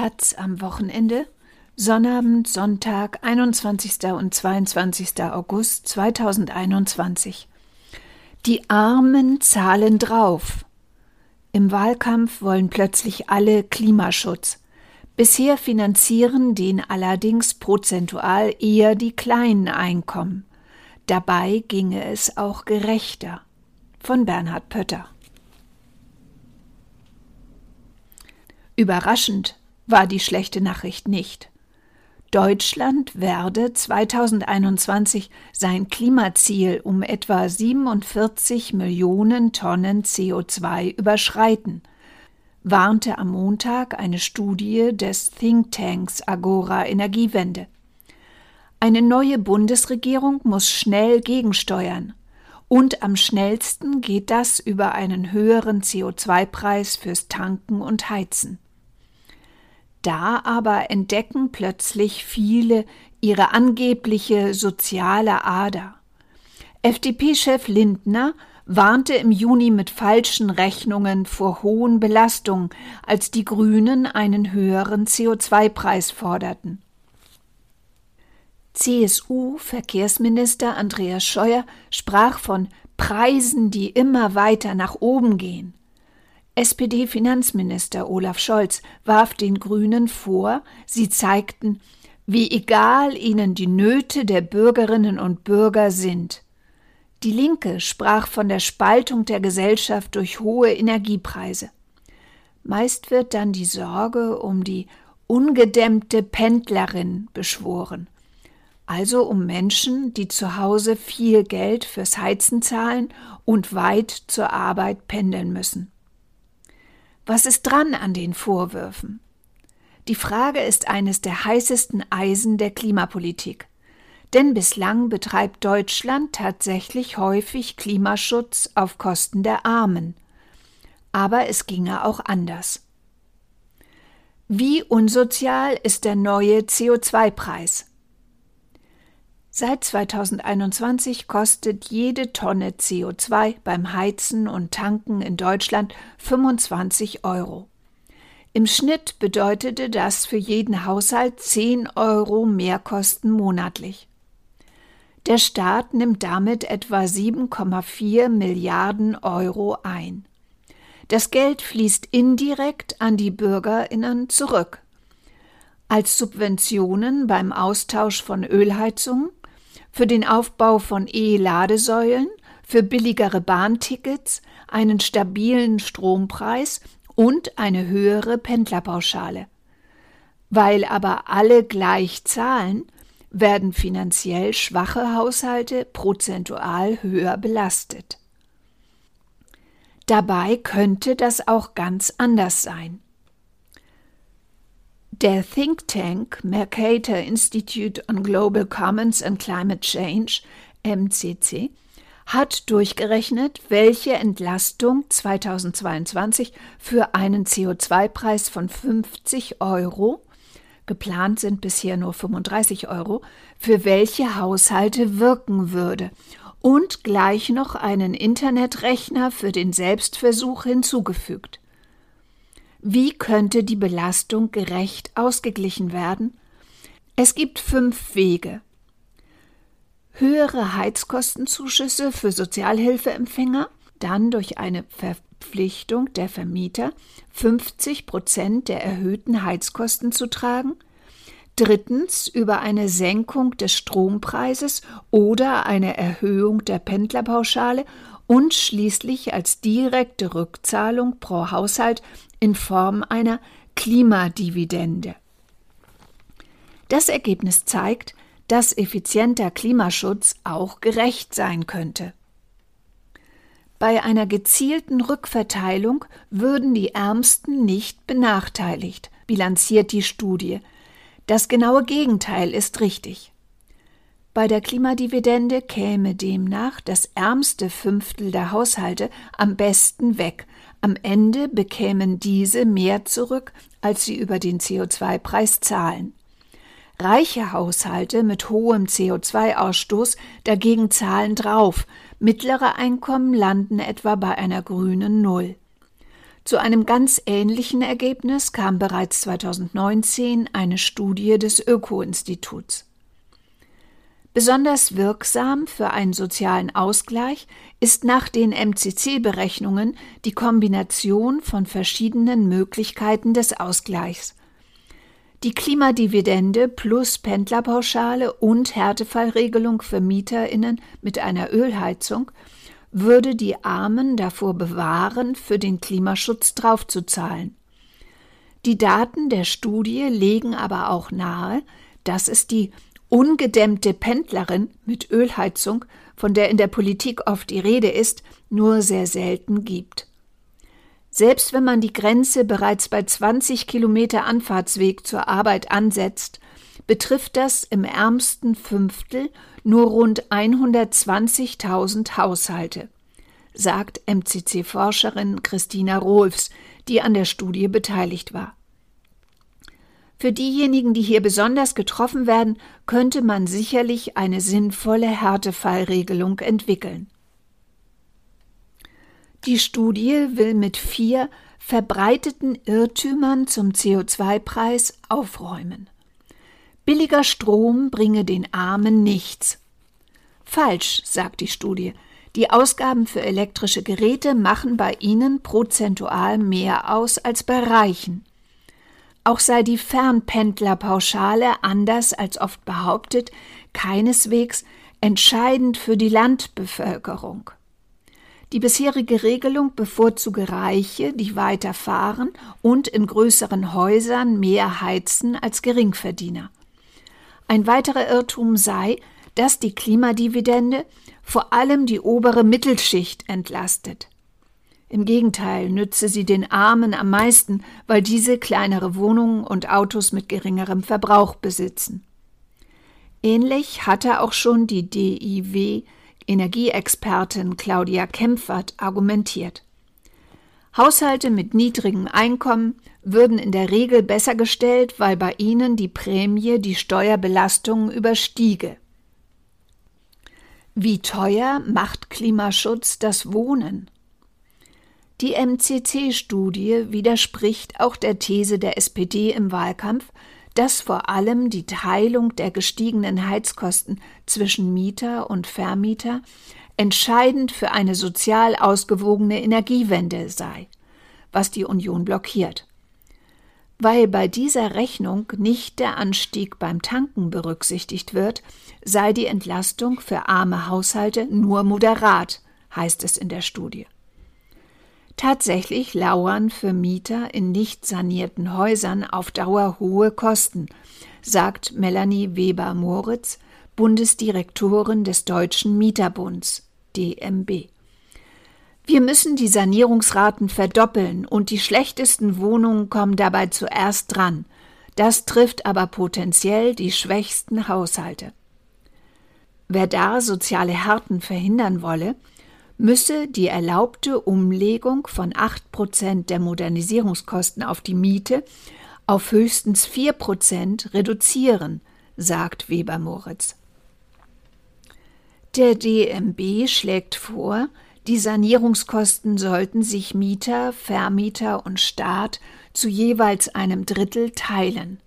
Taz am Wochenende, Sonnabend, Sonntag, 21. und 22. August 2021. Die Armen zahlen drauf. Im Wahlkampf wollen plötzlich alle Klimaschutz. Bisher finanzieren den allerdings prozentual eher die kleinen Einkommen. Dabei ginge es auch gerechter. Von Bernhard Pötter. Überraschend war die schlechte Nachricht nicht. Deutschland werde 2021 sein Klimaziel um etwa 47 Millionen Tonnen CO2 überschreiten, warnte am Montag eine Studie des Thinktanks Agora Energiewende. Eine neue Bundesregierung muss schnell gegensteuern. Und am schnellsten geht das über einen höheren CO2-Preis fürs Tanken und Heizen. Da aber entdecken plötzlich viele ihre angebliche soziale Ader. FDP-Chef Lindner warnte im Juni mit falschen Rechnungen vor hohen Belastungen, als die Grünen einen höheren CO2-Preis forderten. CSU-Verkehrsminister Andreas Scheuer sprach von Preisen, die immer weiter nach oben gehen. SPD-Finanzminister Olaf Scholz warf den Grünen vor, sie zeigten, wie egal ihnen die Nöte der Bürgerinnen und Bürger sind. Die Linke sprach von der Spaltung der Gesellschaft durch hohe Energiepreise. Meist wird dann die Sorge um die ungedämmte Pendlerin beschworen also um Menschen, die zu Hause viel Geld fürs Heizen zahlen und weit zur Arbeit pendeln müssen. Was ist dran an den Vorwürfen? Die Frage ist eines der heißesten Eisen der Klimapolitik. Denn bislang betreibt Deutschland tatsächlich häufig Klimaschutz auf Kosten der Armen. Aber es ginge auch anders. Wie unsozial ist der neue CO2-Preis? Seit 2021 kostet jede Tonne CO2 beim Heizen und Tanken in Deutschland 25 Euro. Im Schnitt bedeutete das für jeden Haushalt 10 Euro Mehrkosten monatlich. Der Staat nimmt damit etwa 7,4 Milliarden Euro ein. Das Geld fließt indirekt an die Bürgerinnen zurück. Als Subventionen beim Austausch von Ölheizungen, für den Aufbau von E-Ladesäulen, für billigere Bahntickets, einen stabilen Strompreis und eine höhere Pendlerpauschale. Weil aber alle gleich zahlen, werden finanziell schwache Haushalte prozentual höher belastet. Dabei könnte das auch ganz anders sein. Der Think Tank Mercator Institute on Global Commons and Climate Change MCC hat durchgerechnet, welche Entlastung 2022 für einen CO2-Preis von 50 Euro, geplant sind bisher nur 35 Euro, für welche Haushalte wirken würde und gleich noch einen Internetrechner für den Selbstversuch hinzugefügt. Wie könnte die Belastung gerecht ausgeglichen werden? Es gibt fünf Wege. Höhere Heizkostenzuschüsse für Sozialhilfeempfänger, dann durch eine Verpflichtung der Vermieter, 50 Prozent der erhöhten Heizkosten zu tragen, drittens über eine Senkung des Strompreises oder eine Erhöhung der Pendlerpauschale und schließlich als direkte Rückzahlung pro Haushalt in Form einer Klimadividende. Das Ergebnis zeigt, dass effizienter Klimaschutz auch gerecht sein könnte. Bei einer gezielten Rückverteilung würden die Ärmsten nicht benachteiligt, bilanziert die Studie. Das genaue Gegenteil ist richtig. Bei der Klimadividende käme demnach das ärmste Fünftel der Haushalte am besten weg, am Ende bekämen diese mehr zurück, als sie über den CO2-Preis zahlen. Reiche Haushalte mit hohem CO2-Ausstoß dagegen zahlen drauf, mittlere Einkommen landen etwa bei einer grünen Null. Zu einem ganz ähnlichen Ergebnis kam bereits 2019 eine Studie des Öko-Instituts. Besonders wirksam für einen sozialen Ausgleich ist nach den MCC-Berechnungen die Kombination von verschiedenen Möglichkeiten des Ausgleichs. Die Klimadividende plus Pendlerpauschale und Härtefallregelung für Mieterinnen mit einer Ölheizung würde die Armen davor bewahren, für den Klimaschutz draufzuzahlen. Die Daten der Studie legen aber auch nahe, dass es die ungedämmte Pendlerin mit Ölheizung, von der in der Politik oft die Rede ist, nur sehr selten gibt. Selbst wenn man die Grenze bereits bei 20 Kilometer Anfahrtsweg zur Arbeit ansetzt, betrifft das im ärmsten Fünftel nur rund 120.000 Haushalte, sagt MCC-Forscherin Christina Rohlfs, die an der Studie beteiligt war. Für diejenigen, die hier besonders getroffen werden, könnte man sicherlich eine sinnvolle Härtefallregelung entwickeln. Die Studie will mit vier verbreiteten Irrtümern zum CO2-Preis aufräumen. Billiger Strom bringe den Armen nichts. Falsch, sagt die Studie. Die Ausgaben für elektrische Geräte machen bei ihnen prozentual mehr aus als bei Reichen. Auch sei die Fernpendlerpauschale anders als oft behauptet keineswegs entscheidend für die Landbevölkerung. Die bisherige Regelung bevorzuge Reiche, die weiter fahren und in größeren Häusern mehr heizen als Geringverdiener. Ein weiterer Irrtum sei, dass die Klimadividende vor allem die obere Mittelschicht entlastet. Im Gegenteil nütze sie den Armen am meisten, weil diese kleinere Wohnungen und Autos mit geringerem Verbrauch besitzen. Ähnlich hatte auch schon die DIW Energieexpertin Claudia Kempfert argumentiert. Haushalte mit niedrigem Einkommen würden in der Regel besser gestellt, weil bei ihnen die Prämie die Steuerbelastung überstiege. Wie teuer macht Klimaschutz das Wohnen? Die MCC-Studie widerspricht auch der These der SPD im Wahlkampf, dass vor allem die Teilung der gestiegenen Heizkosten zwischen Mieter und Vermieter entscheidend für eine sozial ausgewogene Energiewende sei, was die Union blockiert. Weil bei dieser Rechnung nicht der Anstieg beim Tanken berücksichtigt wird, sei die Entlastung für arme Haushalte nur moderat, heißt es in der Studie. Tatsächlich lauern für Mieter in nicht sanierten Häusern auf Dauer hohe Kosten, sagt Melanie Weber-Moritz, Bundesdirektorin des Deutschen Mieterbunds DMB. Wir müssen die Sanierungsraten verdoppeln und die schlechtesten Wohnungen kommen dabei zuerst dran. Das trifft aber potenziell die schwächsten Haushalte. Wer da soziale Härten verhindern wolle, müsse die erlaubte Umlegung von 8% der Modernisierungskosten auf die Miete auf höchstens 4% reduzieren, sagt Weber Moritz. Der DMB schlägt vor, die Sanierungskosten sollten sich Mieter, Vermieter und Staat zu jeweils einem Drittel teilen.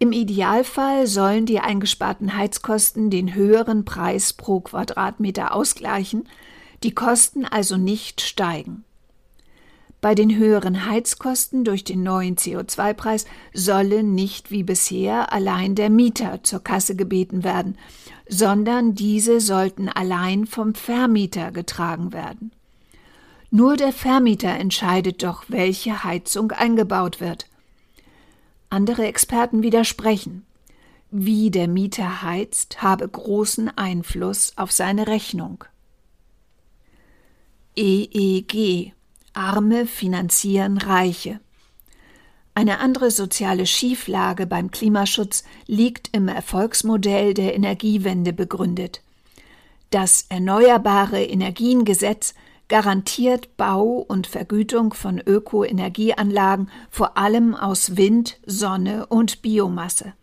Im Idealfall sollen die eingesparten Heizkosten den höheren Preis pro Quadratmeter ausgleichen, die Kosten also nicht steigen. Bei den höheren Heizkosten durch den neuen CO2-Preis solle nicht wie bisher allein der Mieter zur Kasse gebeten werden, sondern diese sollten allein vom Vermieter getragen werden. Nur der Vermieter entscheidet doch, welche Heizung eingebaut wird. Andere Experten widersprechen. Wie der Mieter heizt, habe großen Einfluss auf seine Rechnung. EEG Arme finanzieren Reiche. Eine andere soziale Schieflage beim Klimaschutz liegt im Erfolgsmodell der Energiewende begründet. Das Erneuerbare Energiengesetz garantiert Bau und Vergütung von Ökoenergieanlagen vor allem aus Wind, Sonne und Biomasse.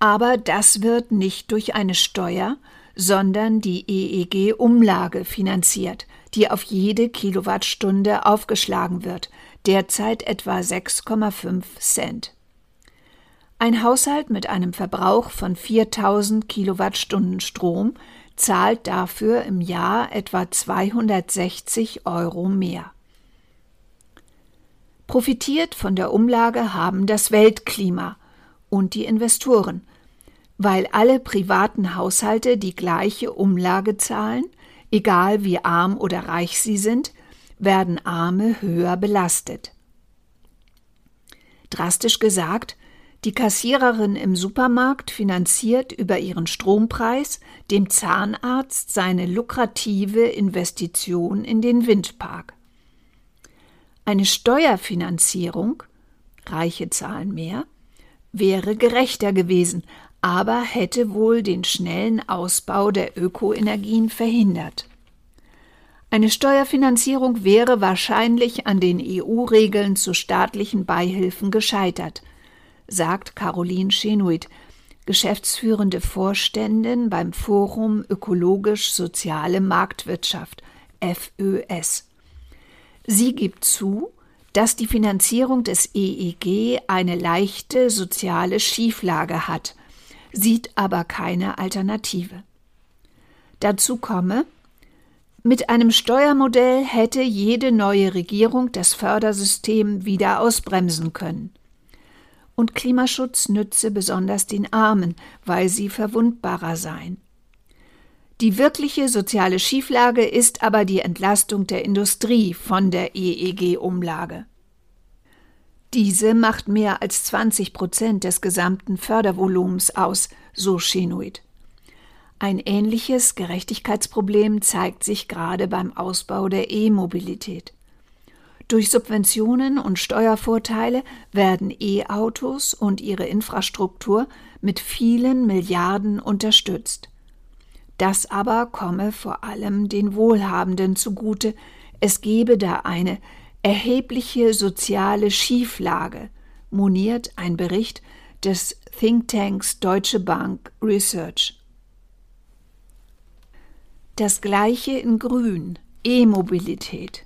Aber das wird nicht durch eine Steuer, sondern die EEG-Umlage finanziert, die auf jede Kilowattstunde aufgeschlagen wird, derzeit etwa 6,5 Cent. Ein Haushalt mit einem Verbrauch von 4000 Kilowattstunden Strom zahlt dafür im Jahr etwa 260 Euro mehr. Profitiert von der Umlage haben das Weltklima und die Investoren, weil alle privaten Haushalte die gleiche Umlage zahlen, egal wie arm oder reich sie sind, werden Arme höher belastet. Drastisch gesagt, die Kassiererin im Supermarkt finanziert über ihren Strompreis dem Zahnarzt seine lukrative Investition in den Windpark. Eine Steuerfinanzierung, reiche zahlen mehr, wäre gerechter gewesen, aber hätte wohl den schnellen Ausbau der Ökoenergien verhindert. Eine Steuerfinanzierung wäre wahrscheinlich an den EU-Regeln zu staatlichen Beihilfen gescheitert, sagt Caroline Chenuit, geschäftsführende Vorständin beim Forum Ökologisch-Soziale Marktwirtschaft FÖS. Sie gibt zu, dass die Finanzierung des EEG eine leichte soziale Schieflage hat, sieht aber keine Alternative. Dazu komme, mit einem Steuermodell hätte jede neue Regierung das Fördersystem wieder ausbremsen können. Und Klimaschutz nütze besonders den Armen, weil sie verwundbarer seien. Die wirkliche soziale Schieflage ist aber die Entlastung der Industrie von der EEG-Umlage. Diese macht mehr als 20 Prozent des gesamten Fördervolumens aus, so Chenoid. Ein ähnliches Gerechtigkeitsproblem zeigt sich gerade beim Ausbau der E-Mobilität. Durch Subventionen und Steuervorteile werden E-Autos und ihre Infrastruktur mit vielen Milliarden unterstützt. Das aber komme vor allem den Wohlhabenden zugute, es gebe da eine erhebliche soziale Schieflage, moniert ein Bericht des Thinktanks Deutsche Bank Research. Das gleiche in Grün, E-Mobilität.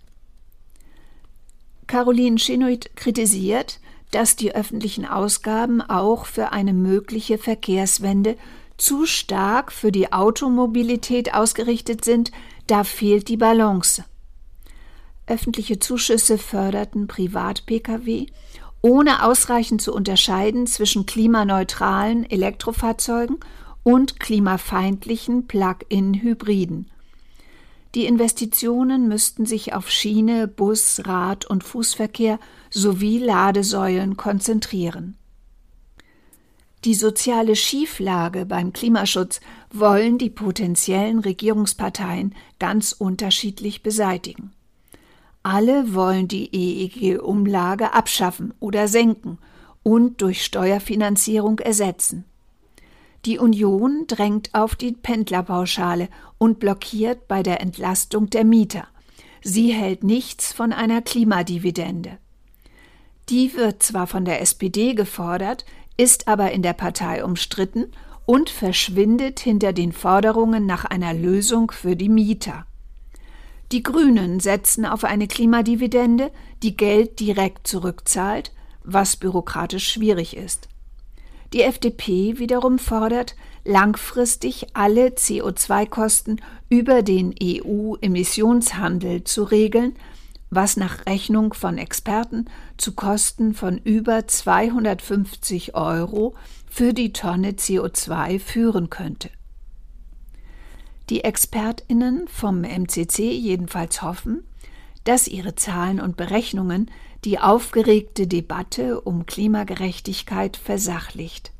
Caroline Chinoid kritisiert, dass die öffentlichen Ausgaben auch für eine mögliche Verkehrswende zu stark für die Automobilität ausgerichtet sind, da fehlt die Balance. Öffentliche Zuschüsse förderten Privat-Pkw, ohne ausreichend zu unterscheiden zwischen klimaneutralen Elektrofahrzeugen und klimafeindlichen Plug-in-Hybriden. Die Investitionen müssten sich auf Schiene, Bus, Rad- und Fußverkehr sowie Ladesäulen konzentrieren. Die soziale Schieflage beim Klimaschutz wollen die potenziellen Regierungsparteien ganz unterschiedlich beseitigen. Alle wollen die EEG-Umlage abschaffen oder senken und durch Steuerfinanzierung ersetzen. Die Union drängt auf die Pendlerpauschale und blockiert bei der Entlastung der Mieter. Sie hält nichts von einer Klimadividende. Die wird zwar von der SPD gefordert, ist aber in der Partei umstritten und verschwindet hinter den Forderungen nach einer Lösung für die Mieter. Die Grünen setzen auf eine Klimadividende, die Geld direkt zurückzahlt, was bürokratisch schwierig ist. Die FDP wiederum fordert, langfristig alle CO2-Kosten über den EU-Emissionshandel zu regeln, was nach Rechnung von Experten zu Kosten von über 250 Euro für die Tonne CO2 führen könnte. Die Expertinnen vom MCC jedenfalls hoffen, dass ihre Zahlen und Berechnungen die aufgeregte Debatte um Klimagerechtigkeit versachlicht.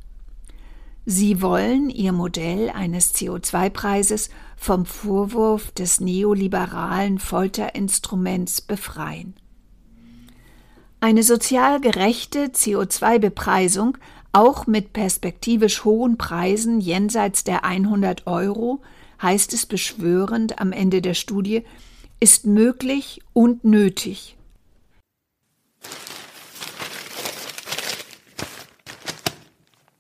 Sie wollen ihr Modell eines CO2-Preises vom Vorwurf des neoliberalen Folterinstruments befreien. Eine sozial gerechte CO2-Bepreisung, auch mit perspektivisch hohen Preisen jenseits der 100 Euro, heißt es beschwörend am Ende der Studie, ist möglich und nötig.